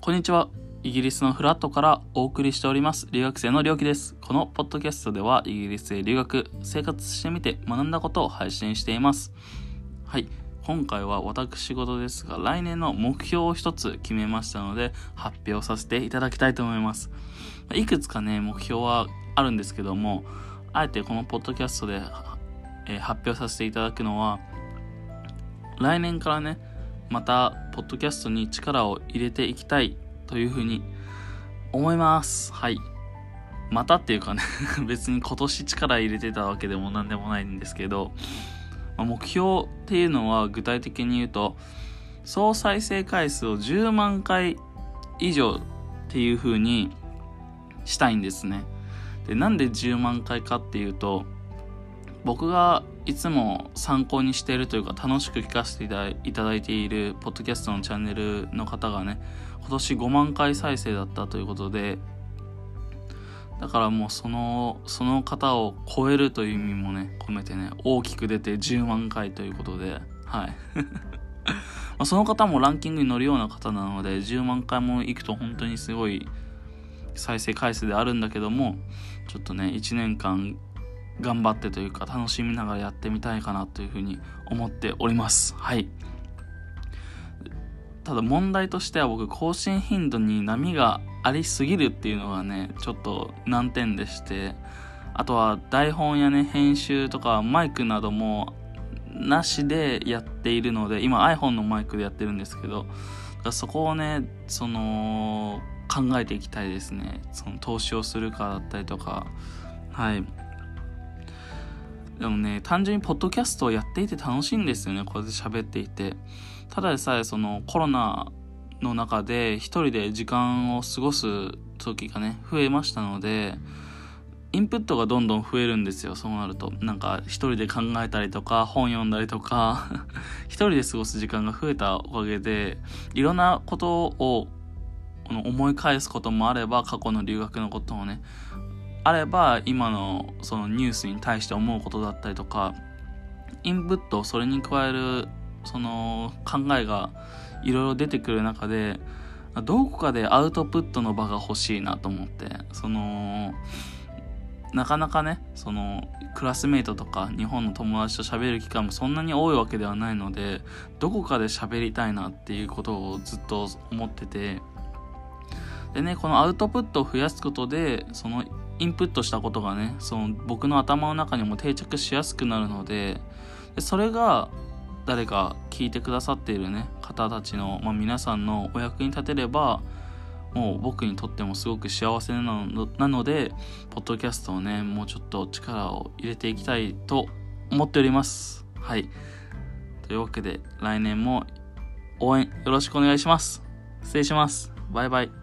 こんにちは。イギリスのフラットからお送りしております留学生のりょうきです。このポッドキャストではイギリスへ留学、生活してみて学んだことを配信しています。はい。今回は私事ですが、来年の目標を一つ決めましたので、発表させていただきたいと思います。いくつかね、目標はあるんですけども、あえてこのポッドキャストで、えー発表させていただくのは、来年からね、また、ポッドキャストに力を入れていきたいというふうに思います。はい。またっていうかね、別に今年力入れてたわけでも何でもないんですけど、まあ目標っていうのは具体的に言うと、総再生回数を10万回以上っていう風にしたいんですね。で、なんで10万回かっていうと、僕がいつも参考にしているというか楽しく聞かせていただいているポッドキャストのチャンネルの方がね今年5万回再生だったということでだからもうそのその方を超えるという意味もね込めてね大きく出て10万回ということではい。まその方もランキングに乗るような方なので10万回も行くと本当にすごい再生回数であるんだけどもちょっとね1年間頑張ってというか楽しみながらやってみたいかなというふうに思っております。はい。ただ問題としては僕更新頻度に波がありすぎるっていうのがねちょっと難点でしてあとは台本やね編集とかマイクなどもなしでやっているので今 iPhone のマイクでやってるんですけどだからそこをねその考えていきたいですね。その投資をするかだったりとか。はい。でもね単純にポッドキャストをやっていて楽しいんですよねこうやって喋っていて。ただでさえそのコロナの中で一人で時間を過ごす時がね増えましたのでインプットがどんどん増えるんですよそうなると。なんか一人で考えたりとか本読んだりとか 一人で過ごす時間が増えたおかげでいろんなことを思い返すこともあれば過去の留学のこともねあれば今のそのニュースに対して思うことだったりとかインプットそれに加えるその考えがいろいろ出てくる中でどこかでアウトプットの場が欲しいなと思ってそのなかなかねそのクラスメイトとか日本の友達と喋る機会もそんなに多いわけではないのでどこかで喋りたいなっていうことをずっと思っててでねこのアウトプットを増やすことでそのインプットしたことがねその僕の頭の中にも定着しやすくなるのででそれが誰か聞いてくださっているね方たちの、まあ、皆さんのお役に立てればもう僕にとってもすごく幸せなのなのでポッドキャストをねもうちょっと力を入れていきたいと思っております。はい。というわけで来年も応援よろしくお願いします。失礼します。バイバイ。